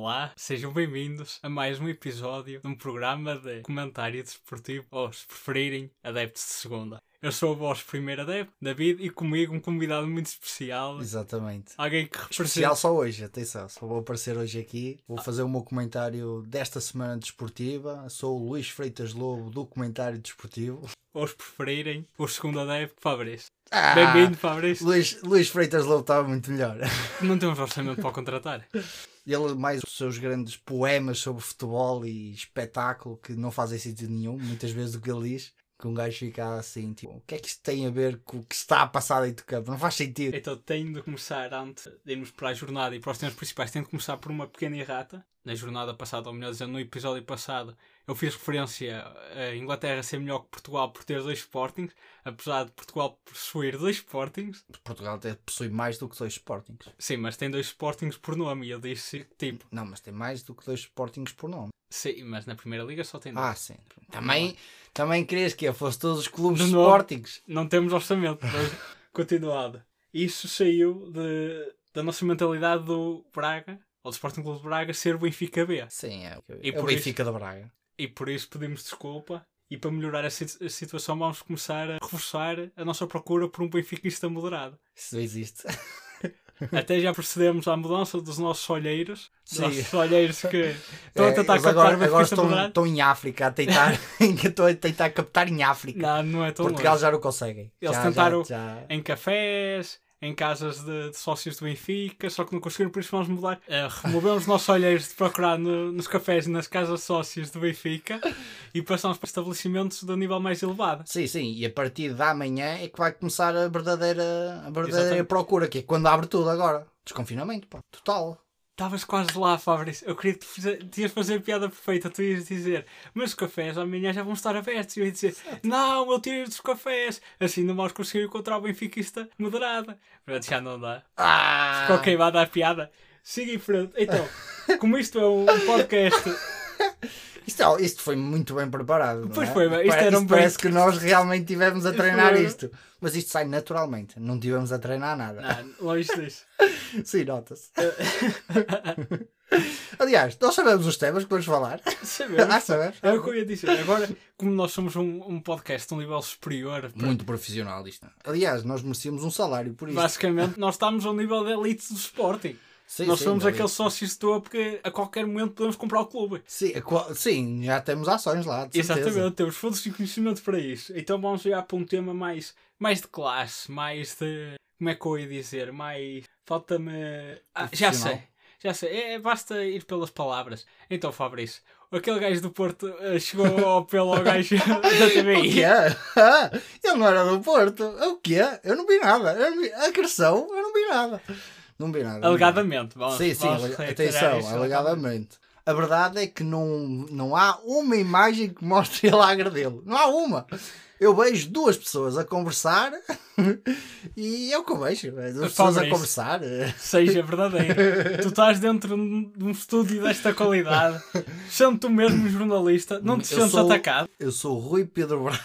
Olá, sejam bem-vindos a mais um episódio de um programa de comentário desportivo, ou se preferirem, adeptos de segunda. Eu sou o vosso primeiro adepto, David, e comigo um convidado muito especial. Exatamente. Alguém que representa... Especial só hoje, atenção, só vou aparecer hoje aqui. Vou fazer o meu comentário desta semana desportiva. Sou o Luís Freitas Lobo do comentário desportivo. Ou se preferirem, o segundo adepto, Fabrício. Ah, Bem-vindo, Fabrício. Luís, Luís Freitas Lobo estava muito melhor. Não temos orçamento para contratar. Ele, mais os seus grandes poemas sobre futebol e espetáculo que não fazem sentido nenhum, muitas vezes o que ele diz, que um gajo fica assim, tipo, o que é que isto tem a ver com o que está a passar dentro do campo? Não faz sentido. Então tenho de começar, antes de irmos para a jornada e para os temas principais, tenho de começar por uma pequena errata. Na jornada passada, ou melhor dizendo, no episódio passado, eu fiz referência a Inglaterra ser melhor que Portugal por ter dois Sportings, apesar de Portugal possuir dois Sportings. Portugal até possui mais do que dois Sportings. Sim, mas tem dois Sportings por nome e eu disse tipo. Não, mas tem mais do que dois Sportings por nome. Sim, mas na Primeira Liga só tem dois. Ah, sim. Também, também querias que eu fosse todos os clubes novo. Sportings. Não temos orçamento, mas continuado. Isso saiu de, da nossa mentalidade do Braga, ou do Sporting Clube de Braga, ser o Benfica B. Sim, é, E é o Benfica da Braga. E por isso pedimos desculpa. E para melhorar a, sit- a situação, vamos começar a reforçar a nossa procura por um benfiquista moderado. Isso não existe. Até já procedemos à mudança dos nossos olheiros. Dos Sim. nossos olheiros que estão a É, tentar eles captar agora, agora estão, estão em África a tentar, estão a tentar captar em África. Não, não é tão Portugal longe. já não conseguem. Eles Já- tentaram- já- já- Em cafés, em casas de, de sócios do Benfica, só que não conseguiram, por isso vamos mudar. Eh, removemos os nossos olheiros de procurar no- nos cafés e nas casas de sócios do Benfica e passamos para estabelecimentos de nível mais elevado. Sim, sim, e a partir da manhã é que vai começar a verdadeira, a verdadeira Exatamente. procura, que é quando abre tudo agora. Desconfinamento, pá, total. Estavas quase lá, Fabrício. Eu queria que tu fize... tu ias fazer a piada perfeita. Tu ias dizer, mas os cafés amanhã já vão estar abertos. E eu ia dizer, não, eu tirei dos cafés. Assim não vamos conseguir encontrar o benfiquista moderado. Pronto, já não dá. Ah! Ficou queimada a piada. Siga em frente. Então, como isto é um podcast, Isto, é- isto foi muito bem preparado. Pois é? foi, mas isto Pare- era um parece bem- que nós realmente tivemos a treinar Foi. isto. Mas isto sai naturalmente, não tivemos a treinar nada. não, longe disso. Sim, nota-se. Aliás, nós sabemos os temas que vamos falar. Sabemos. Ah, sabemos. É o que eu ia dizer. Agora, como nós somos um, um podcast de um nível superior, pá, Muito profissional isto. Aliás, nós merecíamos um salário por isso. basicamente nós estamos ao nível de elite do Sporting. Sim, nós sim, somos aqueles sócios de topo que a qualquer momento podemos comprar o clube. Sim, a qual- sim, já temos ações lá, de certeza. Exatamente, temos fundos de conhecimento para isso. Então vamos olhar para um tema mais, mais de classe, mais de. Como é que eu ia dizer? Mais. Falta-me. Ah, já sei, já sei. É, basta ir pelas palavras. Então, Fabrício, aquele gajo do Porto eh, chegou ao pelo ao gajo da O quê? TVI. Ah, ele não era do Porto. O quê? Eu não vi nada. Eu não vi... Agressão, eu não vi nada. Não vi nada. Alegadamente, vamos, Sim, sim, vamos atenção, isso. alegadamente. A verdade é que não, não há uma imagem que mostre ele a agredê-lo. Não há uma. Eu vejo duas pessoas a conversar e é o que eu vejo. é Duas pessoas a conversar. Seja verdadeiro. tu estás dentro de um estúdio desta qualidade, sendo tu mesmo um jornalista, não te sentes atacado. Eu sou o Rui Pedro Brás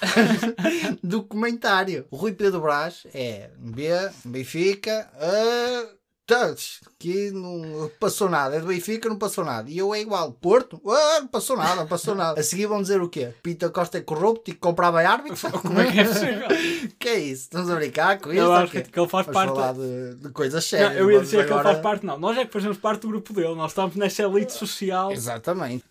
do comentário. O Rui Pedro Brás é B, Benfica, ah, que não passou nada. É do Benfica, não passou nada. E eu é igual. Porto, ah, não passou nada, não passou nada. A seguir vão dizer o quê? Pita Costa é corrupto e comprava árbitros? Como é que é possível? que é isso? Estamos a brincar com isso? Eu acho que ele faz Vamos parte. falar de, de coisas Não, sérias. eu ia dizer que ele agora- faz parte, não. Nós é que fazemos parte do grupo dele, nós estamos nessa elite social. Exatamente.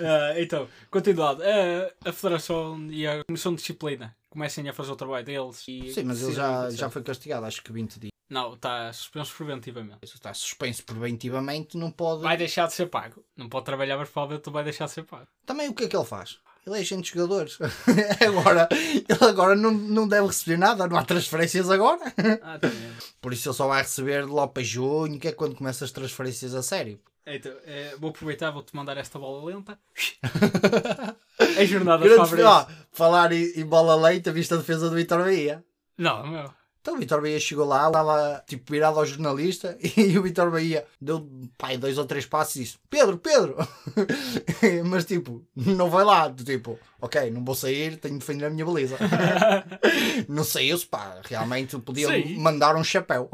Ah, então, continuado. Ah, a Federação e a Comissão de Disciplina comecem a fazer o trabalho deles. E Sim, mas ele já, já foi castigado, acho que 20 dias. Não, está suspenso preventivamente. Isso está suspenso preventivamente, não pode. Vai deixar de ser pago. Não pode trabalhar, mas provavelmente vai deixar de ser pago. Também o que é que ele faz? Ele é agente de jogadores. agora, ele agora não, não deve receber nada, não há transferências agora. Ah, também. Por isso ele só vai receber lá para junho, que é quando começam as transferências a sério. Então, eh, vou aproveitar, vou-te mandar esta bola lenta. É jornada Grande, Fabrício. ó, falar em, em bola leite, a vista a defesa do Vitor Bahia. Não, meu. Então o Vitor Bahia chegou lá, estava tipo virado ao jornalista e o Vitor Bahia deu pai, dois ou três passos e disse: Pedro, Pedro! Mas tipo, não vai lá, tipo, ok, não vou sair, tenho de defender a minha baliza. não saiu-se, pá, realmente podiam Sim. mandar um chapéu.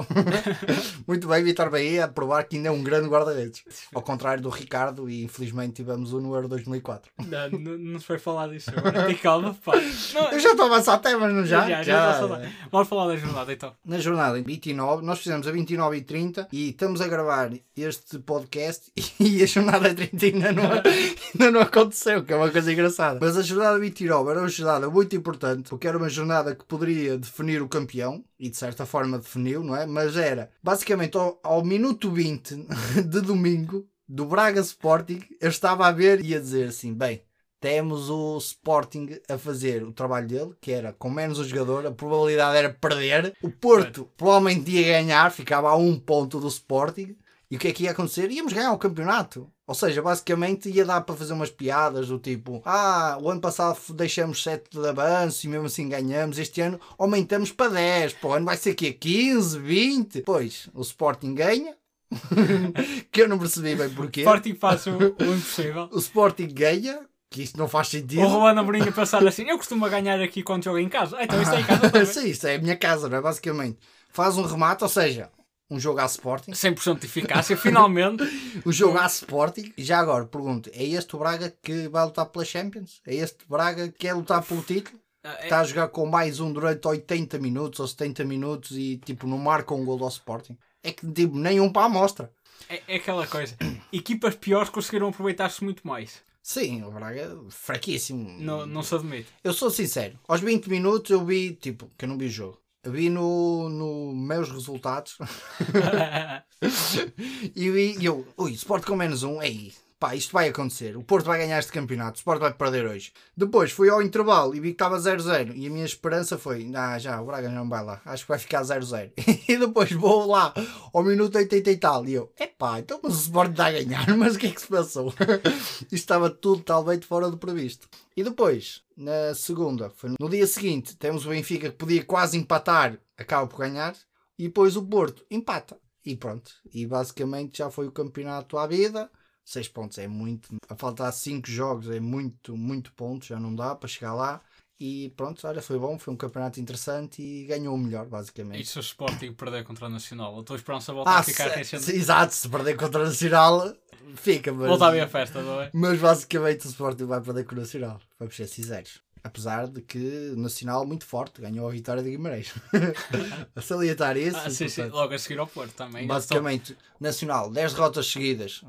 Muito bem, Vitor Bahia, a provar que ainda é um grande guarda-redes. Ao contrário do Ricardo, e infelizmente tivemos um no Euro 2004. Não, não, não se foi falar disso agora. Tem calma, pá. Não, Eu já estou a avançar temas, não já? já, já, já, já, Vamos falar da jornada então. Na jornada em 29, nós fizemos a 29 e 30 e estamos a gravar este podcast e a jornada 30 ainda não, ainda não aconteceu, que é uma coisa engraçada. Mas a jornada 29 era uma jornada muito importante, porque era uma jornada que poderia definir o campeão, e de certa forma definiu, não é? Mas era basicamente ao, ao minuto 20 de domingo do Braga Sporting, eu estava a ver e a dizer assim: bem. Temos o Sporting a fazer o trabalho dele, que era com menos um jogador, a probabilidade era perder. O Porto provavelmente ia ganhar, ficava a um ponto do Sporting. E o que é que ia acontecer? Íamos ganhar o campeonato. Ou seja, basicamente ia dar para fazer umas piadas do tipo: Ah, o ano passado deixamos 7 de avanço e mesmo assim ganhamos. Este ano aumentamos para 10. Pô, o ano vai ser aqui 15, 20. Pois, o Sporting ganha. que eu não percebi bem porquê. Sporting faz o, o impossível. O Sporting ganha, que isto não faz sentido. O Ruana Amorim a pensar assim, eu costumo ganhar aqui quando jogo em casa. Então isto é em casa também. Sim, isto é a minha casa, não é? Basicamente. Faz um remate, ou seja, um jogo à Sporting. 100% de eficácia, finalmente. O jogo à Sporting. E já agora, pergunto, é este o Braga que vai lutar pela Champions? É este Braga que quer lutar pelo título? Ah, é- Está a jogar com mais um durante 80 minutos ou 70 minutos e tipo não marca um gol ao Sporting? É que tipo, nenhum para a amostra. É, é aquela coisa. Equipas piores conseguiram aproveitar-se muito mais. Sim, o Braga fraquíssimo. Não, não se admite. Eu sou sincero, aos 20 minutos eu vi, tipo, que eu não vi o jogo. Eu vi no, no meus resultados e vi, eu, ui, Sport com menos um, ei, pá, isto vai acontecer. O Porto vai ganhar este campeonato, o Sport vai perder hoje. Depois fui ao intervalo e vi que estava 0-0 e a minha esperança foi, ah, já, o Braga não vai lá, acho que vai ficar 0-0. e depois vou lá ao minuto 80 e tal e eu, epá, então mas o Sport está a ganhar, mas o que é que se passou? isto estava tudo talvez fora do previsto. E depois, na segunda, no dia seguinte, temos o Benfica que podia quase empatar, acaba por ganhar, e depois o Porto empata. E pronto. E basicamente já foi o campeonato à vida. 6 pontos é muito. A faltar 5 jogos é muito, muito pontos, já não dá para chegar lá. E pronto, olha, foi bom, foi um campeonato interessante e ganhou o melhor, basicamente. E se o Sporting perder contra o Nacional? A tua esperança volta Ah, a ficar se- exato, se perder contra o Nacional, fica, mas. Volta a ver a festa, não é? Mas basicamente o Sporting vai perder com o Nacional. Vamos ser sinceros. Apesar de que Nacional muito forte ganhou a vitória de Guimarães. a salientar isso. Ah, sim, sim. Logo a seguir ao Porto também. basicamente, Nacional, 10 derrotas seguidas.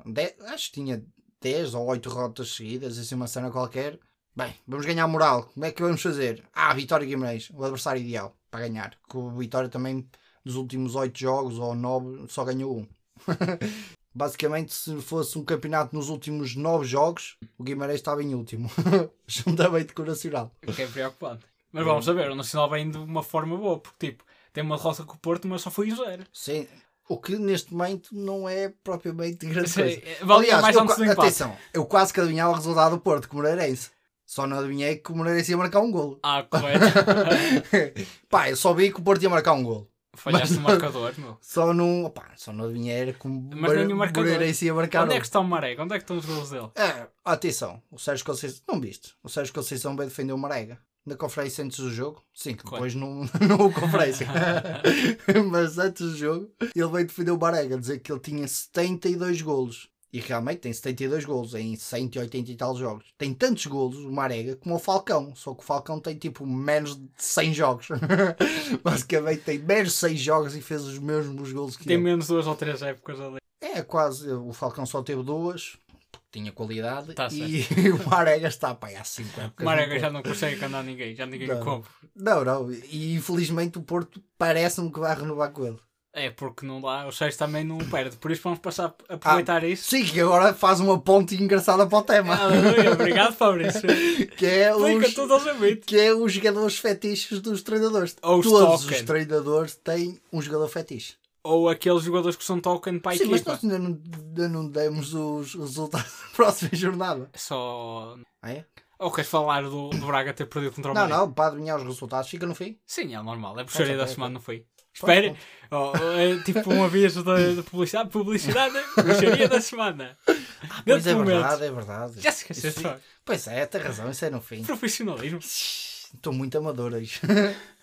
Acho que tinha 10 ou 8 derrotas seguidas, assim uma cena qualquer. Bem, vamos ganhar moral. Como é que vamos fazer? Ah, Vitória de Guimarães, o adversário ideal para ganhar. Que o Vitória também, dos últimos 8 jogos ou 9, só ganhou um. Basicamente, se fosse um campeonato nos últimos 9 jogos, o Guimarães estava em último. Juntamente com o Nacional. O que é preocupante. Mas vamos saber, o Nacional vem de uma forma boa, porque tipo, tem uma derrota com o Porto, mas só foi um zero. Sim. O que neste momento não é propriamente grande coisa. valia Aliás, mais eu, antes do atenção, eu quase que adivinhava o resultado do Porto com o Moreirense. Só não adivinhei que o Moreirense ia marcar um golo. Ah, correto. Pá, eu só vi que o Porto ia marcar um golo. Falhaste no marcador, meu. Só não, opá, só não adivinhei era que o Mas nem o marcador. Onde é que está o Marega? Onde é que estão os gols dele? É, atenção, o Sérgio Conceição, não viste? O Sérgio Conceição veio defender o Marega. Na conferência antes do jogo, sim, que depois não, não houve conferência. Mas antes do jogo, ele veio defender o Marega, dizer que ele tinha 72 golos. E realmente tem 72 golos em 180 e tal jogos. Tem tantos golos, o Marega, como o Falcão. Só que o Falcão tem tipo menos de 100 jogos. Basicamente tem menos de 100 jogos e fez os mesmos golos que Tem ele. menos duas ou três épocas ali. É quase. O Falcão só teve duas, porque tinha qualidade. Tá e o Marega está pá, há 5 épocas. O Marega já não consegue andar ninguém, já ninguém Não. o compra. Não, não. E infelizmente o Porto parece-me que vai renovar com ele. É porque não dá, o Sérgio também não perde, por isso vamos passar a aproveitar isso. Sim, que agora faz uma ponte engraçada para o tema. Aleluia, obrigado Fabrício. que, é os, que é os jogadores fetiches dos treinadores. Ou os Todos token. os treinadores têm um jogador fetiche. Ou aqueles jogadores que são token para a Sim, mas nós ainda não, ainda não demos os resultados da próxima jornada. Só. Ah, é? Ou queres falar do, do Braga ter perdido contra o Não, não, para adivinhar os resultados fica no fim. Sim, é normal. É a bruxaria da ok, semana, não foi? Pode, Espere. Oh, é tipo um aviso da, da publicidade. Publicidade, bruxaria da semana. Pois é momento. verdade, é verdade. Já se esqueceu Isso- só. Pois é, tem razão, isso é no fim. Profissionalismo. Estou muito amador hoje.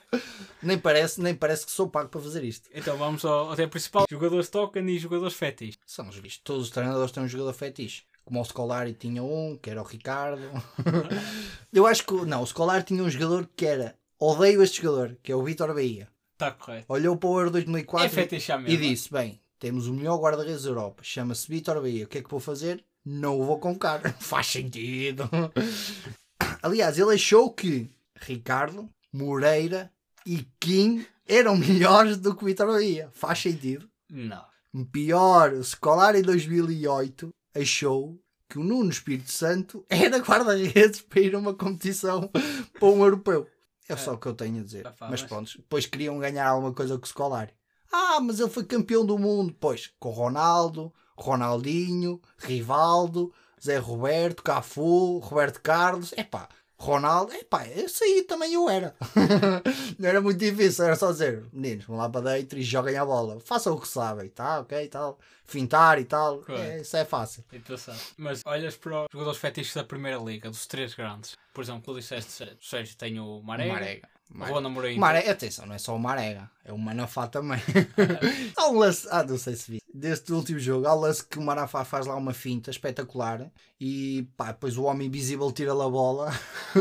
nem, parece, nem parece que sou pago para fazer isto. Então vamos ao, ao tema principal. Jogadores token e jogadores fetiche. São os vistos. Todos os treinadores têm um jogador fetiche. Como o Scolari tinha um, que era o Ricardo. Eu acho que. Não, o Scolari tinha um jogador que era. Odeio este jogador, que é o Vitor Bahia. Está correto. Olhou para o Euro 2004 É e mesma. disse: Bem, temos o melhor guarda-redes da Europa, chama-se Vitor Bahia. O que é que vou fazer? Não o vou convocar. Faz sentido. Aliás, ele achou que Ricardo, Moreira e Kim eram melhores do que o Vitor Bahia. Faz sentido. Não. Pior, o Scolari em 2008 achou que o Nuno Espírito Santo era guarda-redes para ir a uma competição para um europeu. É só o que eu tenho a dizer. Ah, pá, mas pronto, depois queriam ganhar alguma coisa com o Scolari. Ah, mas ele foi campeão do mundo. Pois, com Ronaldo, Ronaldinho, Rivaldo, Zé Roberto, Cafu, Roberto Carlos. Epá, Ronaldo, epá, esse aí também eu era. Não era muito difícil, era só dizer, meninos, vão lá para dentro e joguem a bola. Façam o que sabem, tá? Ok, tal. Fintar e tal. Claro. É, isso é fácil. Interessante. Mas olhas para os jogadores fetiches da Primeira Liga, dos três grandes. Por exemplo, tu disseste, o Sérgio tem o Marega, Marega. O Juan Amorim. Maré, atenção, não é só o Marega, é o Manafá também. há um lance, ah, não sei se vi, deste último jogo, há um lance que o Manafá faz lá uma finta espetacular e pá, depois o homem invisível tira-lhe a bola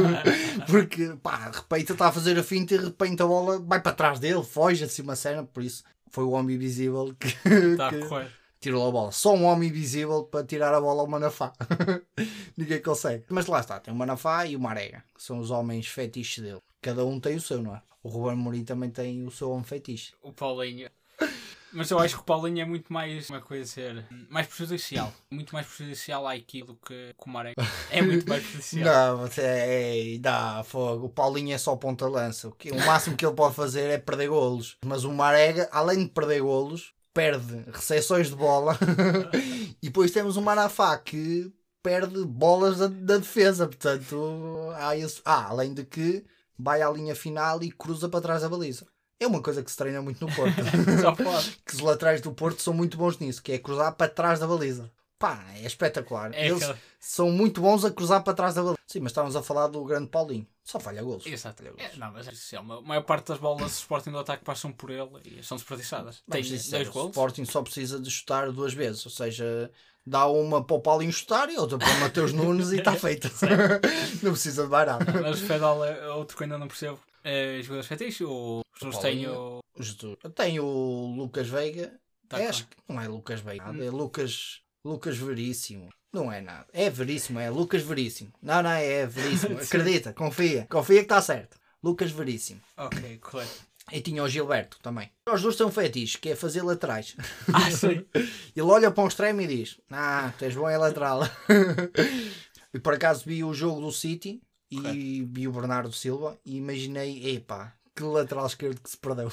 porque pá, de repente está a fazer a finta e de repente a bola vai para trás dele, foge assim uma cena, por isso foi o homem invisível que, a que tirou a bola. Só um homem invisível para tirar a bola ao Manafá. Ninguém consegue. Mas lá está, tem o Manafá e o Marega, que são os homens fetiches dele. Cada um tem o seu, não é? O Ruben Mourinho também tem o seu homem. O Paulinho. Mas eu acho que o Paulinho é muito mais, é eu ia dizer, mais prejudicial. Muito mais prejudicial à equipe do que o Marega. É muito mais prejudicial. Não, você é, dá fogo. O Paulinho é só ponta-lança. O, máximo que ele pode fazer é perder golos. Mas o Marega, além de perder golos, perde recepções de bola. e depois temos o Manafá que perde bolas da, da defesa. Portanto, há esse... ah, além de que vai à linha final e cruza para trás da baliza. É uma coisa que se treina muito no Porto. Só pode. que os laterais do Porto são muito bons nisso, que é cruzar para trás da baliza. Pá, é espetacular. É Eles são muito bons a cruzar para trás da baliza. Sim, mas estávamos a falar do grande Paulinho. Só falha golos. Exato. Falha É, golos. não, mas é prejudicial. A maior parte das bolas do Sporting do ataque passam por ele e são desperdiçadas. Tem dois sinceros, o gols. Sporting só precisa de chutar duas vezes. Ou seja, dá uma para o Paulinho chutar e outra para o Mateus Nunes e está feito. não precisa de mais nada. Mas o Fedal é outro que ainda não percebo. É, jogadores fetiches? O Jesus tem o. Jesus. Tem o Lucas Veiga. Tá é, acho que não é Lucas Veiga. É Lucas, Lucas Veríssimo. Não é nada. É Veríssimo, é Lucas Veríssimo. Não, não, é Veríssimo. Sim. Acredita, confia. Confia que está certo. Lucas Veríssimo. Ok, correto. E tinha o Gilberto também. Os dois têm um fetiche, que é fazer laterais. Ah, sim. Ele olha para um extremo e diz: Ah, tens bom é lateral. e por acaso vi o jogo do City e vi o Bernardo Silva e imaginei: Epá, que lateral esquerdo que se perdeu.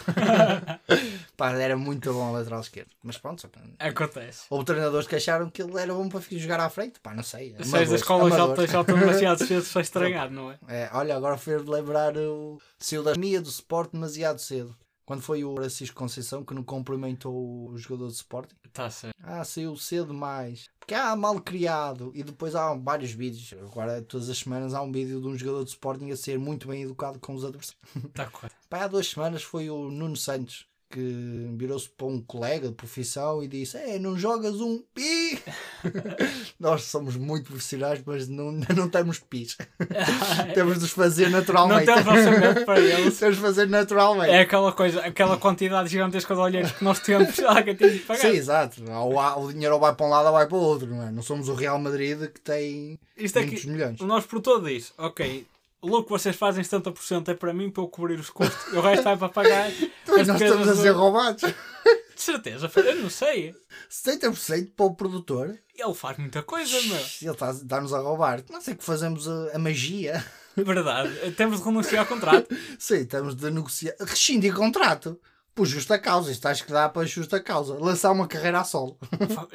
Pá, era muito bom o lateral esquerdo. Mas pronto, Acontece. houve treinadores que acharam que ele era bom para jogar à frente. Pá, não sei. Se és amadores, da escola já estão demasiado cedo para estragar, não é? É, olha, agora fez lembrar o saiu da do Sport demasiado cedo. Quando foi o Francisco Conceição que não cumprimentou o jogador de Sporting. Está certo. Ah, saiu cedo demais. Porque há mal criado. E depois há vários vídeos. Agora, todas as semanas, há um vídeo de um jogador de Sporting a ser muito bem educado com os adversários. Está correto. Pá, há duas semanas foi o Nuno Santos que virou-se para um colega de profissão e disse: É, não jogas um pi. Nós somos muito profissionais, mas não, não temos pis. temos de os fazer Não naturalmente. temos orçamento para eles. temos de fazer naturalmente. É aquela coisa, aquela quantidade gigantesca de olheiros que nós temos, alguém tem de pagar. Sim, exato. Ou o dinheiro ou vai para um lado ou vai para o outro, não é? Não somos o Real Madrid que tem Isto muitos aqui, milhões. o nosso produtor diz: Ok, o lucro que vocês fazem 70% é para mim, para eu cobrir os custos, o resto vai para pagar. Então, as nós estamos a do- ser roubados. De certeza, eu não sei. 70% para o produtor. Ele faz muita coisa, meu. Ele está- está-nos a roubar. Não sei que fazemos a, a magia. Verdade. Temos de renunciar ao contrato. Sim, estamos de negociar. Rescindir contrato. Por justa causa. Isto acho que dá para justa causa. Lançar uma carreira a solo.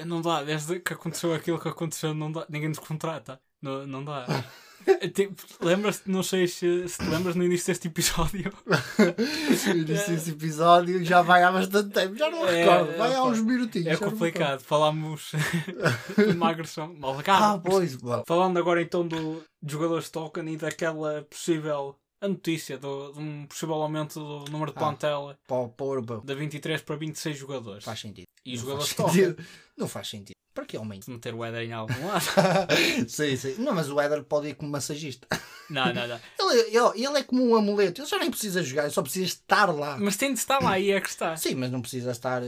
Não dá, desde que aconteceu aquilo que aconteceu, não dá. ninguém nos contrata. Não, não dá. Tipo, Lembras-te, não sei se, se te lembras no início deste episódio. Eu disse esse episódio já vai há bastante tempo, já não É, recordo, vai é, há uns minutinhos. É complicado. Falámos de uma agressão. Mal. Ah, pois, bom. Falando agora então do, dos jogadores de token e daquela possível a notícia do, de um possível aumento do número de Ah. plantel Para, para europeu. de 23 para 26 jogadores. Faz sentido. E Não jogadores faz sentido. Não faz sentido. Para que? Se meter o Éder em algum lado. sim, sim. Não, mas o Éder pode ir como massagista. Não, não, não. Ele, ele, ele é como um amuleto. Ele já nem precisa jogar, ele só precisa estar lá. Mas tem de estar lá e é que está. Sim, mas não precisa estar.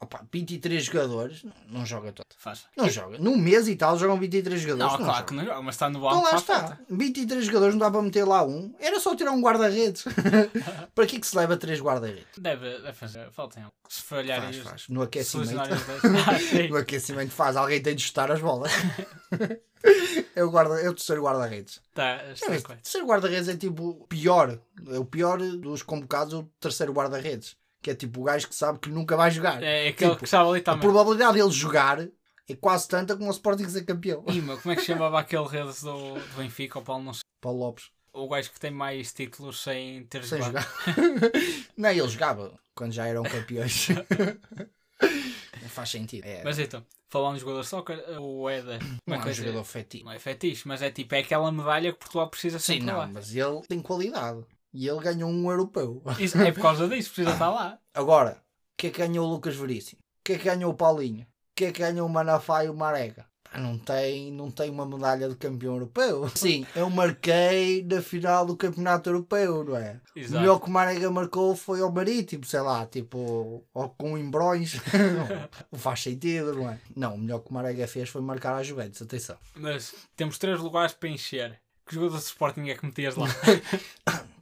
Opa, 23 jogadores, não, não joga todo. Faz. Não joga. Num mês e tal jogam 23 jogadores. Não, não claro joga. que não joga, mas está no Então banco. lá faz está. falta. 23 jogadores não dá para meter lá um. Era só tirar um guarda-redes. para que é que se leva 3 guarda-redes? Deve, deve fazer. Falta em algo. Se falhar Faz, faz. No aquecimento. Ah. No aquecimento faz. Alguém tem de chutar as bolas. é, o guarda, é o terceiro guarda-redes. Tá, mas o terceiro guarda-redes é tipo o pior. É o pior dos convocados, o terceiro guarda-redes. Que é tipo o gajo que sabe que nunca vai jogar. É aquele Tipo, que estava ali A também. probabilidade dele jogar é quase tanta como o Sporting ser campeão. Ima, como é que chamava aquele rede do, do Benfica? O Paulo não sei. Paulo Lopes. O gajo que tem mais títulos sem ter Sem jogado. jogar. não, ele jogava quando já eram campeões. Não faz sentido. É, Mas então, falando de jogador soccer, o Éder. Como não é é um é jogador fetiche. Não é fetiche, mas é tipo, é aquela medalha que Portugal precisa Sim, sempre não, lá. mas ele tem qualidade. E ele ganhou um europeu. Isso, é por causa disso, precisa estar lá. Agora, o que é que ganhou o Lucas Veríssimo? O que é que ganhou o Paulinho? O que é que ganhou o Manafá e o Marega? Não tem, não tem uma medalha de campeão europeu. Sim, eu marquei na final do campeonato europeu, não é? O Exato. melhor que o Marega marcou foi ao Marítimo, sei lá, tipo, ou com Imbrões. não faz sentido, não é? Não, o melhor que o Marega fez foi marcar a Juventus, atenção. Mas temos três lugares para encher. Que jogador de Sporting é que metias lá?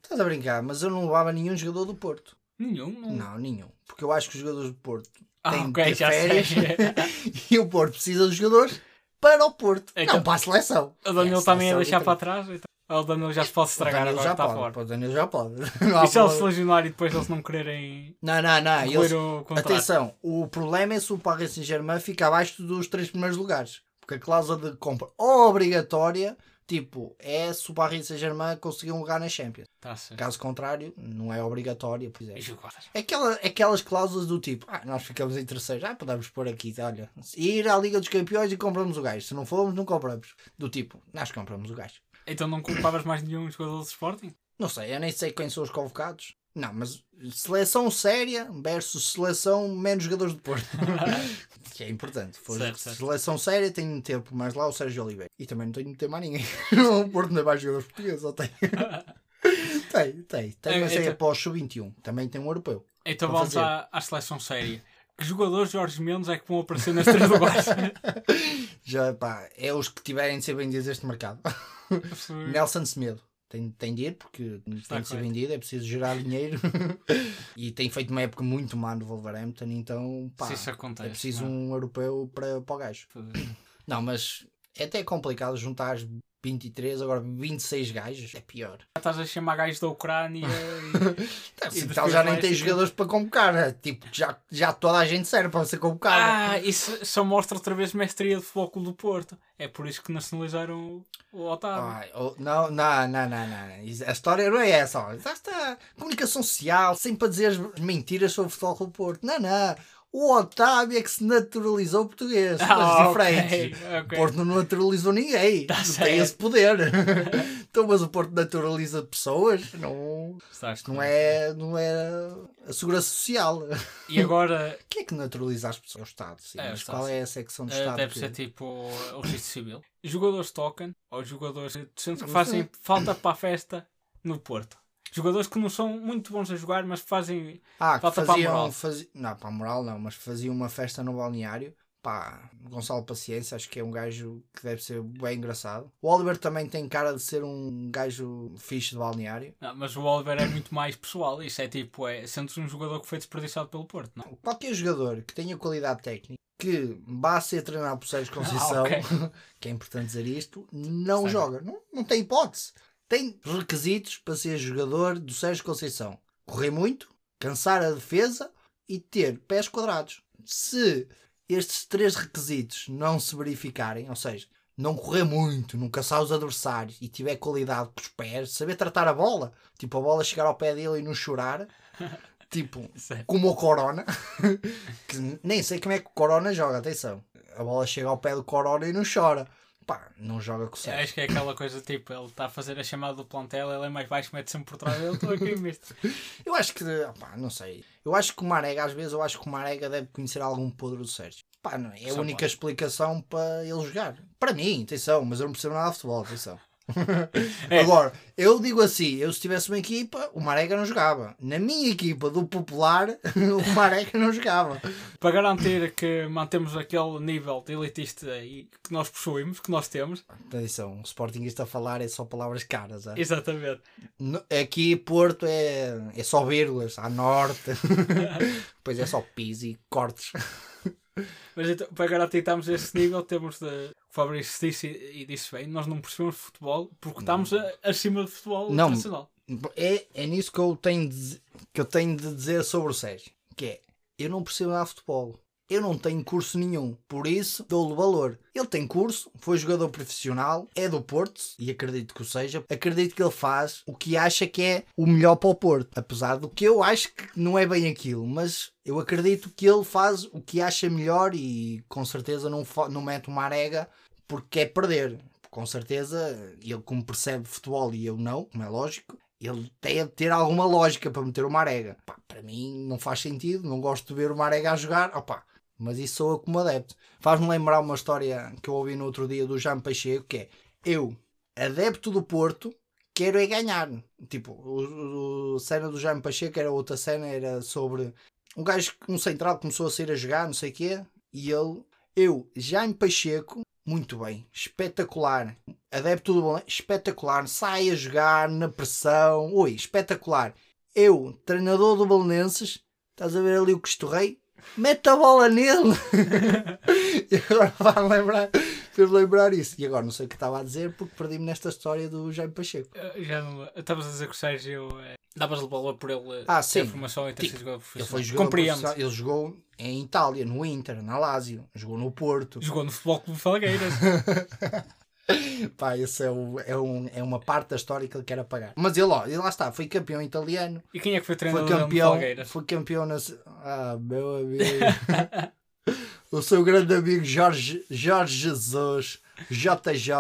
Estás a brincar, mas eu não levava nenhum jogador do Porto. Nenhum. Não. Não, nenhum. Porque eu acho que os jogadores do Porto Ah, têm ok, de ter já férias e o Porto precisa dos jogadores para o Porto, Então- não para a seleção. O Danilo É, também ia deixar para trás. Então. O Danilo já se pode estragar agora já está pode, fora. O Danilo já pode. Não, E se ele se lesionar e depois eles não quererem não, não, não. Eles... o contrato? Atenção, o problema é se o Paris Saint-Germain fica abaixo dos três primeiros lugares. Porque a cláusula de compra obrigatória, tipo, é se o Paris Saint-Germain conseguir um lugar na Champions. Tá. Caso contrário, não é obrigatório. Pois é. Aquela, aquelas cláusulas do tipo, ah, nós ficamos em terceiro, ah, podemos pôr aqui, olha, ir à Liga dos Campeões e compramos o gajo. Se não formos, não compramos. Do tipo, nós compramos o gajo. Então não culpavas mais nenhum jogador do Sporting? Não sei, eu nem sei quem são os convocados. Não, mas seleção séria versus seleção menos jogadores de Porto. que é importante. For Certo, certo. Seleção séria tem de meter por mais lá o Sérgio Oliveira. E também não tenho de meter mais ninguém. o Porto não é mais jogadores portugueses, ou tem? tem, tem. Tem, mas É, é então- após sub-21. Também tem um europeu. Então vamos fazer. à, à seleção séria. Que jogadores Jorge Mendes é que vão aparecer nas três lugares? Já, pá, é os que tiverem de ser vendidos este mercado. Nelson Semedo. Tem, tem de ir porque tem de ser vendido, é preciso gerar dinheiro. e tem feito uma época muito má no Wolverhampton, então pá, acontece. é preciso não um europeu para, para o gajo. é? Não, mas é até complicado juntar 23, agora 26 gajos, é pior. Já estás a chamar gajos da Ucrânia e... Assim, tal já nem tem jogadores para convocar, né? tipo, já, já toda a gente serve para ser convocado. Ah, isso só mostra outra vez mestria de foco do Porto. É por isso que nacionalizaram o, o Otávio. Não, não, não, não, não. A história não é essa. Ó. Está comunicação social, sempre para dizer as mentiras sobre o futebol do Porto. Não, não. O Otávio é que se naturalizou português. Ah, Coisas ok, diferentes. ok. O Porto não naturalizou ninguém. Tá não certo. tem esse poder. então, mas o Porto naturaliza pessoas. Não, Estás não, correto. é, não é a segurança social. E agora Quem é que naturaliza as pessoas? É o Estado, sim. É, mas qual é a secção do eh, Estado? deve que- ser tipo o registro civil. Jogadores token ou jogadores que fazem é- falta para a festa no Porto. Jogadores que não são muito bons a jogar, mas fazem. Ah, Falta para a faziam, moral. fazi- Não, para a moral não, mas faziam uma festa no balneário. Pá, Gonçalo Paciência, acho que é um gajo que deve ser bem engraçado. O Oliver também tem cara de ser um gajo fixe de balneário. Não, mas o Oliver é muito mais pessoal. Isso é tipo, é, sentes um jogador que foi desperdiçado pelo Porto, não? Qualquer jogador que tenha qualidade técnica, que vá ser treinado por Sérgio Conceição, ok. que é importante dizer isto, não Sei. joga. Não, não tem hipótese. Tem requisitos para ser jogador do Sérgio Conceição. Correr muito, cansar a defesa e ter pés quadrados. Se estes três requisitos não se verificarem, ou seja, não correr muito, não caçar os adversários e tiver qualidade com os pés, saber tratar a bola, tipo a bola chegar ao pé dele e não chorar, tipo como o Corona, que nem sei como é que o Corona joga, atenção. A bola chega ao pé do Corona e não chora. Pá, não joga com o Sérgio. Acho que é aquela coisa tipo, ele está a fazer a chamada do plantel, ele é mais baixo, mete sempre por trás dele, estou aqui misto. Eu acho que, opá, não sei. Eu acho que o Marega, às vezes, eu acho que o Marega deve conhecer algum podre do Sérgio. Pá, não, é a única pode. explicação para ele jogar. Para mim, atenção, mas eu não percebo nada de futebol, atenção. É. Agora, eu digo assim, eu se tivesse uma equipa, o Marega não jogava. Na minha equipa do Popular, o Marega não jogava. Para garantir que mantemos aquele nível de elitista que nós possuímos, que nós temos. Atenção, o Sportingista a falar é só palavras caras. é? Exatamente. No- Aqui Porto é, é só vírgulas, à norte. Depois é só pis e cortes. Mas então, para garantir que estamos esse nível, temos de. Fabrício disse e disse bem, nós não percebemos futebol porque estamos a- acima do futebol Não. nacional. É, é nisso que eu, tenho de, dizer- que eu tenho de dizer sobre o Sérgio. Que é, eu não percebo nada de futebol. Eu não tenho curso nenhum, por isso dou-lhe valor. Ele tem curso, foi jogador profissional, é do Porto, e acredito que o seja. Acredito que ele faz o que acha que é o melhor para o Porto. Apesar do que eu acho que não é bem aquilo, mas eu acredito que ele faz o que acha melhor e com certeza não, não mete uma arega porque quer perder. Com certeza, ele como percebe futebol e eu não, como é lógico, ele deve ter alguma lógica para meter uma arega. Pá, para mim não faz sentido, não gosto de ver uma arega a jogar, opá, mas isso sou eu como adepto. Faz-me lembrar uma história que eu ouvi no outro dia do Jean Pacheco, que é, eu, adepto do Porto, quero é ganhar. Tipo, o, o- a cena do Jaime Pacheco era outra cena, era sobre um gajo, um central começou a sair a jogar, não sei o quê, e ele, eu, Jaime Pacheco, muito bem, espetacular, adepto do bom, espetacular, sai a jogar na pressão, oi, espetacular. Eu, treinador do Belenenses, estás a ver ali o que estorrei? Mete a bola nele! e agora vai lembrar, fez lembrar isso. E agora não sei o que estava a dizer porque perdi-me nesta história do Jaime Pacheco. Eh, Já não. Estavas a dizer que o Sérgio. eh, Davas-lhe bola por ele Ah, ter sim. formação e ter Tipo, sido jogador Ele profissional. Compreendo. ele jogou em Itália, no Inter, na Lazio, jogou no Porto. Jogou no Futebol Clube Falgueiras. Pá, esse é, o- é, um- é uma parte da história que ele quer apagar. Mas ele, ó, ele lá está, foi campeão italiano, e quem é que foi foi treinador no campeão, foi campeão na. Ah, meu amigo. o seu grande amigo Jorge, Jorge Jesus, JJ.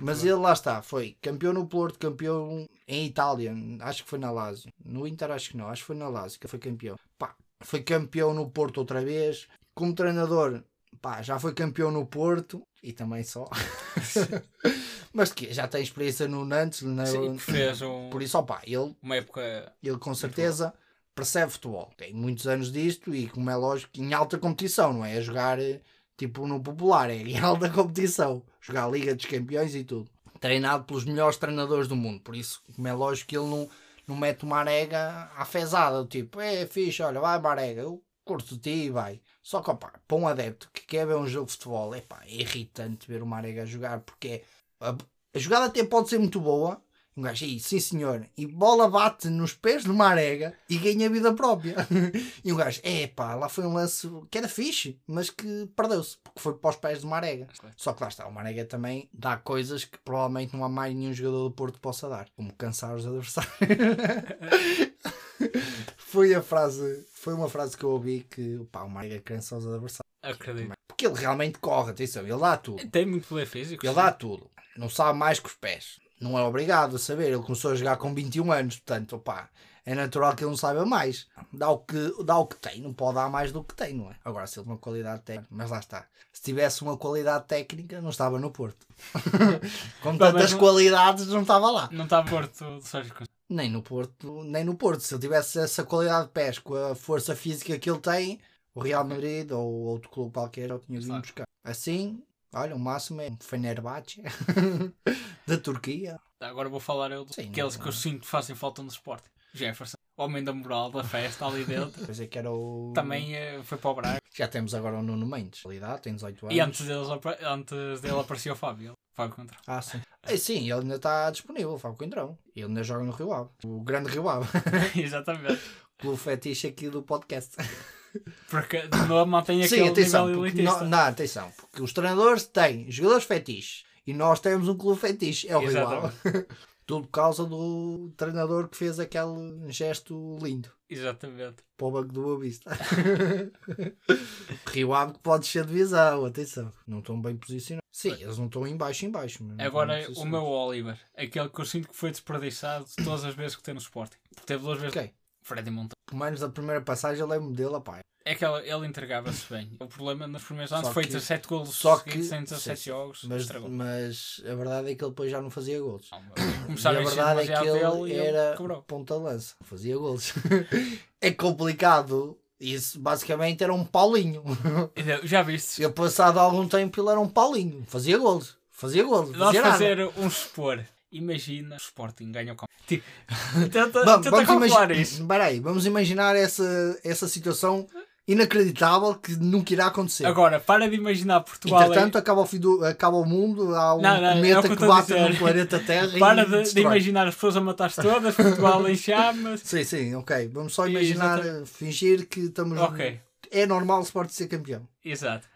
Mas ele lá está, foi campeão no Porto, campeão em Itália, acho que foi na Lazio. No Inter acho que não, acho que foi na Lazio que foi campeão. Pá, foi campeão no Porto outra vez. Como treinador, pá, já foi campeão no Porto e também só. Mas que já tem experiência no Nantes, na- Sim, fez um- por isso, opá, ele uma época. ele com certeza percebe futebol. Tem muitos anos disto e, como é lógico, em alta competição, não é? A jogar eh, tipo no popular, é em alta competição. Jogar a Liga dos Campeões e tudo. Treinado pelos melhores treinadores do mundo. Por isso, como é lógico que ele não, não mete uma arega à fezada. Tipo, é fixe, olha, vai Marega, eu curto de ti e vai. Só que, opá, para um adepto que quer ver um jogo de futebol, epá, é irritante ver o Marega jogar porque é a, a jogada até pode ser muito boa. Um gajo aí, sim senhor, e bola bate nos pés do Marega e ganha vida própria. e um gajo, é pá, lá foi um lance que era fixe, mas que perdeu-se, porque foi para os pés do Marega. Só que lá está, o Marega também dá coisas que provavelmente não há mais nenhum jogador do Porto que possa dar, como cansar os adversários. foi a frase, foi uma frase que eu ouvi que pá, o Marega cansa os adversários. Acredito. Porque ele realmente corre, atenção, ele dá tudo. Tem muito poder físico. Ele sim. dá tudo. Não sabe mais que os pés. Não é obrigado a saber. Ele começou a jogar com 21 anos. Portanto, opá, é natural que ele não saiba mais. Dá o que, dá o que tem. Não pode dar mais do que tem, não é? Agora, se ele tem uma qualidade técnica. Mas lá está. Se tivesse uma qualidade técnica, não estava no Porto. com tantas não- qualidades, não estava lá. Não está morto do Sérgio. Nem no Porto, nem no Porto. Se ele tivesse essa qualidade de pés com a força física que ele tem, o Real Madrid ou outro clube qualquer eu tinha vindo buscar. Assim, olha, o máximo é um Fenerbahçe da Turquia. Agora vou falar eu Sim, daqueles não- que eu sinto que fazem falta no esporte. Jefferson, homem da moral, da festa ali dentro. Pois é que era o. Também eh, foi para o Braga. Já temos agora o Nuno Mendes. Qualidade, tem 18 anos. E antes, deles, apa- antes dele apareceu o Fábio. Fábio Contra. Ah, sim. É, sim, ele ainda está disponível, Fábio Coentrão. Ele ainda joga no Rio Ave. O grande Rio Ave. Exatamente. Clube fetiche aqui do podcast. Porque de novo mantém Sim, aquele atenção, nível elitista. não, não, atenção, porque os treinadores têm jogadores fetiches E nós temos um clube fetiche. É o. Exatamente. Tudo por causa do treinador que fez aquele gesto lindo. Exatamente. Para o banco do Boa Vista. Rio Ave que pode ser de visão, atenção. Não estão bem posicionados. Sim, eles não estão em baixo, em baixo. mas não Agora, o meu. Oliver, aquele que eu sinto que foi desperdiçado todas as vezes que tem no Sporting. Porque teve duas vezes. Ok. Freddy Monteiro. Pelo menos da primeira passagem eu lembro dele, pá. É que ele, ele entregava-se bem. O problema nos primeiros anos foi que- 17 golos só que- seguidos em 17 sim, sim. jogos. Mas, mas a verdade é que ele depois já não fazia golos. Não, a a verdade é que ele era quebrou. ponta de lança. Fazia golos. é complicado. Isso basicamente era um Paulinho. Já viste? Eu passado algum tempo ele era um Paulinho. Fazia golos. Fazia golos. Nós nada. fazer um expor. Imagina o Sporting ganha o campo. Tipo, tenta, Vamos, tenta vamos calcular isso. Espera aí, vamos imaginar essa, essa situação inacreditável que nunca irá acontecer. Agora, para de imaginar Portugal. Entretanto, acaba o, do, acaba o mundo, há um Não, não, é cometa que eu que, a bate no planeta Terra. Para de, de imaginar as pessoas a matar-se todas, Portugal em chamas. Sim, sim, ok. Vamos só imaginar, exatamente. fingir que estamos. Ok, É normal o Sport ser campeão. exato.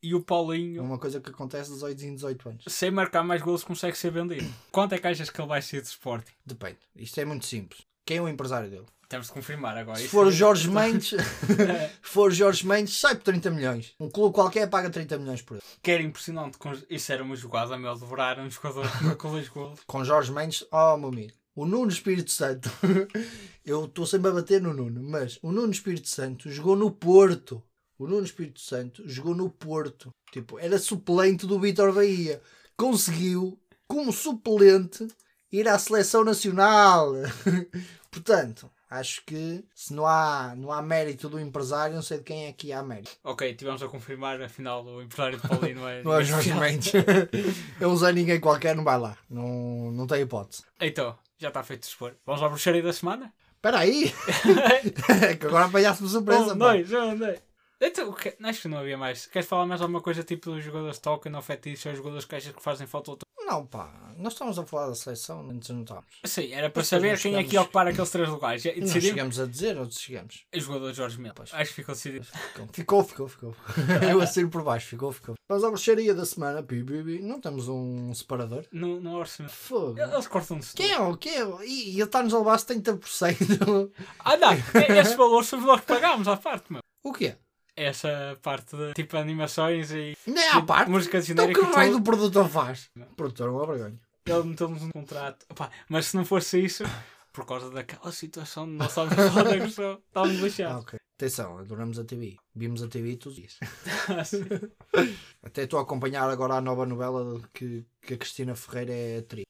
E o É Paulinho, uma coisa que acontece dos 8 em 18 anos. sem marcar mais golos, consegue ser vendido. Quanto é que achas que ele vai ser de Sporting? Depende. Isto é muito simples. Quem é o empresário dele? Temos de confirmar agora. Se for o é- Jorge Mendes, se for Jorge Mendes, sai por 30 milhões. Um clube qualquer paga 30 milhões por ele. Que era impressionante. com- Isso era uma jogada, meu, devorar um jogador marcou dois golos. Com Jorge Mendes, oh meu amigo. O Nuno Espírito Santo, eu estou sempre a bater no Nuno, mas o Nuno Espírito Santo jogou no Porto. O Nuno Espírito Santo jogou no Porto. Tipo, era suplente do Vitor Bahia. Conseguiu, como suplente, ir à seleção nacional. Portanto, acho que se não há, não há mérito do empresário, não sei de quem é que há mérito. Ok, tivemos a confirmar, afinal, o empresário de Paulinho não é. Não é Jorge. Mendes. é um Zé ninguém qualquer, não vai lá. Não, não tem hipótese. Então, já está feito de expor. Vamos à bruxaria da semana? Espera aí! É que agora apanhaste-me surpresa. um, pá. dois, um, dois. Então, que- acho que não havia mais. Queres falar mais alguma coisa tipo dos jogadores que tocam, não fetiche, ou jogadores que achas que fazem falta? Não, pá. Nós estamos a falar da seleção, antes não estamos. Sim, era para Mas saber quem é que chegamos- ia ocupar aqueles três lugares. E Não decidimos. chegamos a dizer ou chegamos? O jogador Jorge Melo. Acho que ficou decidido. Ficou, ficou, ficou. Eu assino por baixo, ficou, ficou. Vamos à bruxaria da semana. Pi, pi, pi. Não temos um separador. No, no orçamento. Fogo. Eles cortam-se. Quem é? o- Quem é? E ele está-nos a levar 70%. Ah, não! Esses valores somos nós que pagámos à parte, meu. o quê? Essa parte de tipo animações e. Ainda é à parte? Música Então que e raio do produtor faz? O produtor é uma vergonha. Ele meteu-nos um contrato. Opá, mas se não fosse isso, por causa daquela situação não sabemos falar da estávamos Ah, lixados. ok. Atenção, adoramos a TV. Vimos a TV todos os dias. Até estou a acompanhar agora a nova novela que, que a Cristina Ferreira é atriz.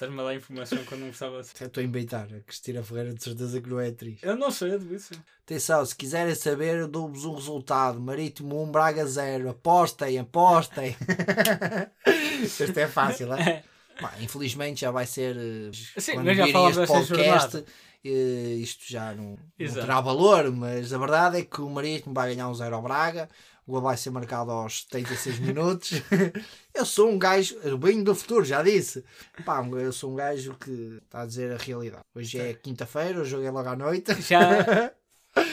Estás-me a dar informação quando não ser. Até estou a embeitar. A Cristina Ferreira de certeza que não é atriz. Eu não sei, eu devia ser. Atenção, se quiserem saber, eu dou-vos um resultado. Marítimo 1, Braga 0. Apostem, apostem. este é fácil, é? Pá, infelizmente já vai ser. eh, Sim, quando já virem este podcast, eh, isto já não, não terá valor, mas a verdade é que o Marítimo vai ganhar um 0 ao Braga. Gol vai ser marcado aos 76 minutos. eu sou um gajo, eu venho do futuro, já disse. Pá, eu sou um gajo que está a dizer a realidade. Hoje é quinta-feira, o jogo é logo à noite. Já,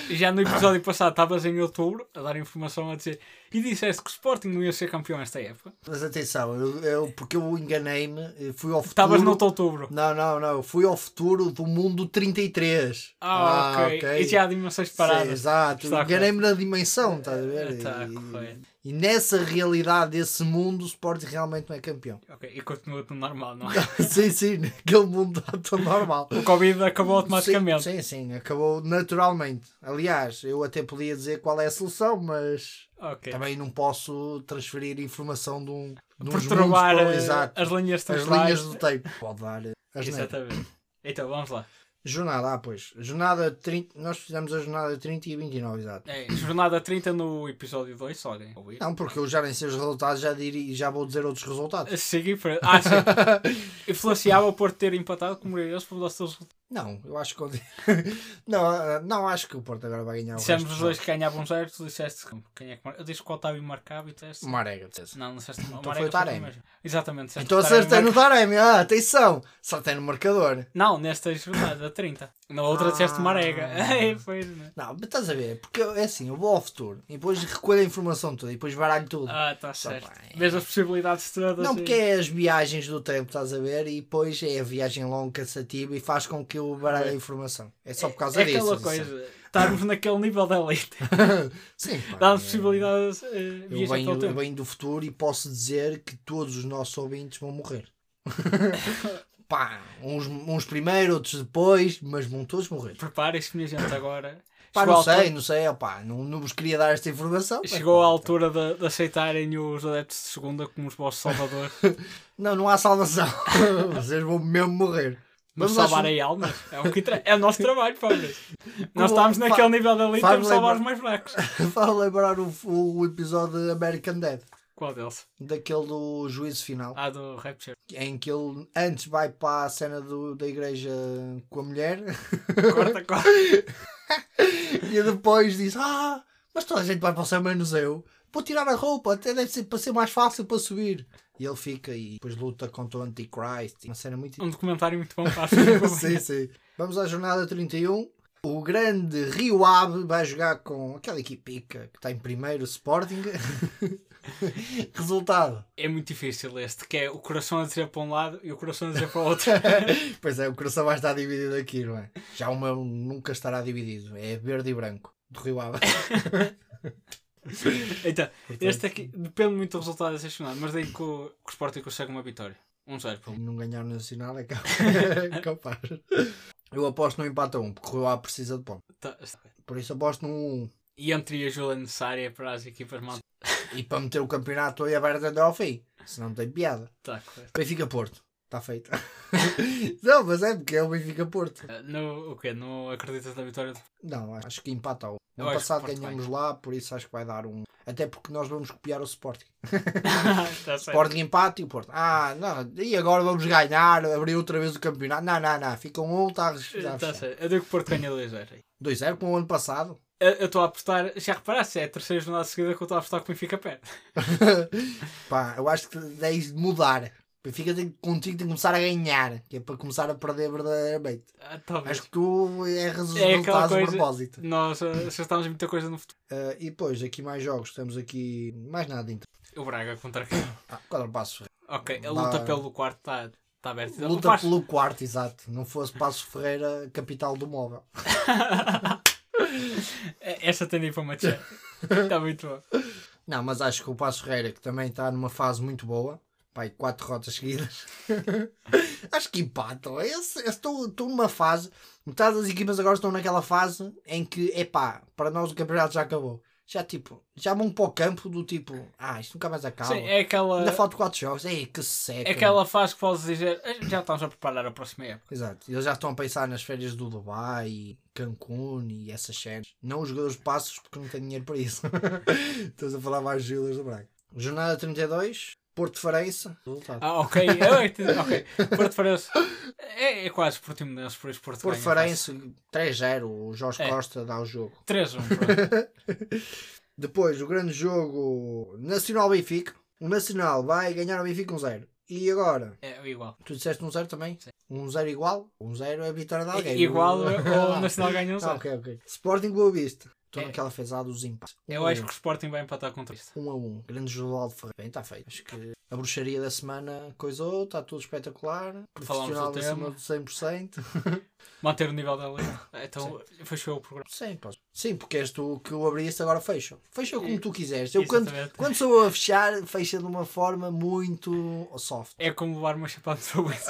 já no episódio passado estavas em outubro a dar informação a dizer e disseste que o Sporting não ia ser campeão esta época. Mas atenção, eu, eu- porque eu enganei-me, fui ao futuro. Estavas no outubro. Não, não, não, fui ao futuro do mundo 33. Ah, ok. E já há dimensões Sim, paradas. exato, Está enganei-me na dimensão, estás a ver? Está E- correto. E nessa realidade desse mundo, o Sporting realmente não é campeão. Ok, e continua tudo normal, não é? sim, sim, naquele mundo está tão normal. O Covid acabou automaticamente. Sim, sim, sim, acabou naturalmente. Aliás, eu até podia dizer qual é a solução, mas Ok. também não posso transferir informação de um. De Perturbar mundos para- eh, Exato. as linhas as linhas do tempo. Pode dar eh, Exatamente. Então, vamos lá. Jornada, ah, pois. Jornada 30. Nós fizemos a jornada 30 e 29, exato. É, jornada 30 no episódio 2, só alguém ouvir. Não, porque eu já nem sei os resultados, já, diri, já vou dizer outros resultados. Para. Ah, sim. Influenciava por ter empatado com o Moreirense dois resultados. Não, eu acho que. o- não, ah, não, acho que o Porto agora vai ganhar o Dissemos os dois que ganhavam zero, tu disseste quem é que. Eu disse que o Otávio marcava e disseste. Marega, disseste. Não, não disseste Então Marega foi o foi Taremi. Exatamente. disseste Então acertei no Taremi. Ah, atenção! Tem no marcador. Não, nesta jornada, 30. Na outra disseste Ah. Marega. É, pois, né? Não, mas estás a ver? Porque é assim, eu vou ao futuro e depois recolho a informação toda e depois baralho tudo. Ah, está certo. Vês as possibilidades todas. Não, e- porque é as viagens do tempo, estás a ver? E depois é a viagem longa, cansativa e faz com que eu baralhe a informação. É só por causa é disso. aquela coisa. Estarmos naquele nível da elite. Sim, Dá-nos é- possibilidades uh, Eu venho, eu venho do futuro e posso dizer que todos os nossos ouvintes vão morrer. Pá, uns, uns primeiro, outros depois, mas vão todos morrer. Preparem-se, minha gente, agora. Pá, não altura- sei, não sei, opá, não, não vos queria dar esta informação. Chegou a pá, altura de, de aceitarem os adeptos de segunda como os vossos salvadores. Não, não há salvação. Vocês vão mesmo morrer. Vamos salvar a almas. É o, que inter- é o nosso trabalho, Fabrício. Nós estamos naquele fa- nível da elite, faz temos salvar os mais fracos. Faz lembrar o, o episódio de American Dead, Qual deles? daquele do juízo final, Ah, do Rapture. em que ele antes vai para a cena do, da igreja com a mulher Corta, corta. e depois diz: Ah, mas toda a gente vai para o céu menos eu. Vou tirar a roupa, até deve ser para ser mais fácil para subir. E ele fica e depois luta contra o Antichrist. Uma cena muito. Um documentário muito bom para a sim, sim. Vamos à jornada 31. O grande Rio Ave vai jogar com aquela equipica que está em primeiro, Sporting. Resultado. É muito difícil este, que é o coração a dizer para um lado e o coração a dizer para o outro. Pois é, o coração vai estar dividido aqui, não é? Já o meu nunca estará dividido. É verde e branco. Do Rio Ave. então, este aqui depende muito do resultado dessa jornada, mas daí que o, que o Sporting consegue uma vitória. Um zero, pelo não ganhar o Nacional é ca- capaz. Eu aposto no empate a 1, porque o Rio Ave precisa de ponto. Tá-. Por isso aposto num 1. E entre a ajuda necessária para as equipas mal. E para meter o campeonato aí aberto até ao fim. Senão não tem piada. Tá, correto. Benfica Porto. Está feito. não, mas é porque é o Benfica Porto. Ah, No, o quê? Não acreditas na vitória Não, acho que empata a 1. Eu No que passado o ganhamos lá, por isso acho que vai dar um. Até porque nós vamos copiar o Sporting. Certo. Sporting empate e o Porto. Ah, não, e agora vamos ganhar, abrir outra vez o campeonato. Não, não, não, fica um 1, está a Tá certo. Eu digo que o Porto ganha 2 0 aí. 2-0 como o ano passado. Eu estou a apostar, já reparaste, é a terceira jornada seguida que eu estou a apostar que o Benfica perde. Pá, eu acho que tens de mudar. Benfica tem, contigo tem que começar a ganhar, que é para começar a perder verdadeiramente. Ah. Acho que tu erras os É aquela resultados de coisa- propósito. Nós acertámos muita coisa no futuro. Ah, e depois, aqui mais jogos, temos aqui mais nada. Então. O Braga contra quem? Ah, quadro passo. Ok, a luta pelo quarto está tá aberta. Luta Passo- pelo quarto, exato. Não fosse Passo Ferreira, capital do móvel. É, Esta tem para uma. Está muito bom. Não, mas acho que o Passo Ferreira, que também está numa fase muito boa, pai, quatro rotas seguidas, acho que empatam. Estou, numa fase, metade das equipas agora estão naquela fase em que, epá, para nós o campeonato já acabou. Já tipo, já vão para o campo do tipo, ah, isto nunca mais acaba. Sim, é aquela, Ainda faltam quatro jogos, ei, que seca. é aquela fase que podes dizer "Ah, já estamos a preparar a próxima época. Exato, eles já estão a pensar nas férias do Dubai, Cancún e essas séries. Não os jogadores de passos porque não têm dinheiro para isso. Estamos a falar mais de do Braga. Jornada 32, Porto Farense. Ah, ok. Eu entendi, ok. Porto Farense. É, é quase Portimonense, por isso Porto Porto Farense 3-0, o Jorge É. Costa dá o jogo. fácil. 3-1. pronto. Depois, o grande jogo Nacional Benfica. O Nacional vai ganhar o Benfica 1-0. E agora? É igual. Tu disseste 1-0 também? Sim. 1-0 igual? 1-0 é a vitória de alguém. Igual o Nacional ganha um Ah, zero. ok, ok. Sporting Boa Vista. Estou É. naquela fezada dos empates. Eu acho que o Sporting vai empatar contra isto. 1 a 1. Grande Josualdo Ferreira. Bem, está feito. Acho que a bruxaria da semana coisou, está tudo espetacular. Profissional acima de 100%. Manter o nível da liga. Então fechou o programa. Sim, posso. Sim, porque és tu que o abriste, agora fecha. Fecha como tu quiseres. Eu, quando, quando sou a fechar, fecha de uma forma muito soft. É como levar uma chapada no sorvete.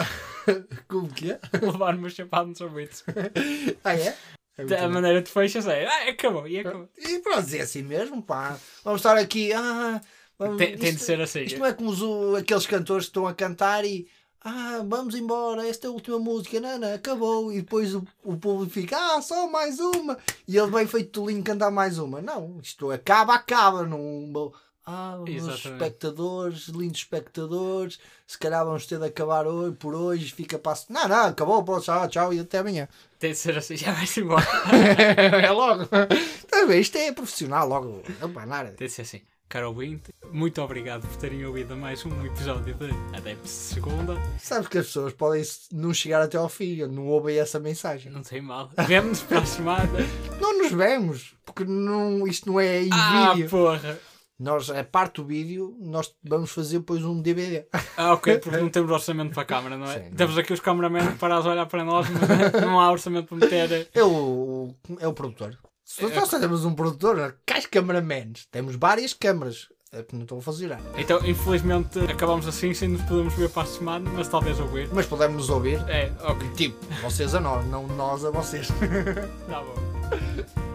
Como que é? levar uma chapada no sorvete. Ah, é? É A maneira que tu fechas é. Ah, acabou. E acabou. E pronto, é assim mesmo, pá. Vamos estar aqui. Ah, vamos, Tem, tem de isto- ser assim. Isto não é como os, aqueles cantores que estão a cantar e ah, vamos embora, esta é a última música, não, acabou. E depois o, o público fica, ah, só mais uma. E ele bem feito tolinho cantar mais uma. Não, isto acaba, acaba. Não, Ah, os espectadores, lindos espectadores, se calhar vamos ter de acabar hoje, por hoje, fica para. Não, não, acabou, pronto, tchau, tchau e até amanhã. Tem de ser assim, já vai-se embora. é logo. Tá bem, Isto é profissional, logo. Não vai nada. Tem de ser assim. Caro ouvinte, muito obrigado por terem ouvido mais um episódio de Adeptos de Segunda. Sabes que as pessoas podem não chegar até ao fim, não ouvem essa mensagem. Não tem mal. Vemo-nos para a semana. Não nos vemos, porque não, isto não é em Ah, vídeo. porra. Nós, a parte do vídeo, nós vamos fazer depois um DVD. Ah, ok, porque não temos orçamento para a câmara, não é? Sim, não. Temos aqui os cameramentos parados a olhar para nós, mas não há orçamento para meter. É o, é o produtor. Se É- nós só temos um produtor, cais cameramans. Temos várias câmaras é que não estão a funcionar. Então, infelizmente, acabamos assim, sem nos podemos ver para a semana, mas talvez ouvir. Mas podemos nos ouvir. É, ok, Tipo, vocês a nós, não nós a vocês. tá bom.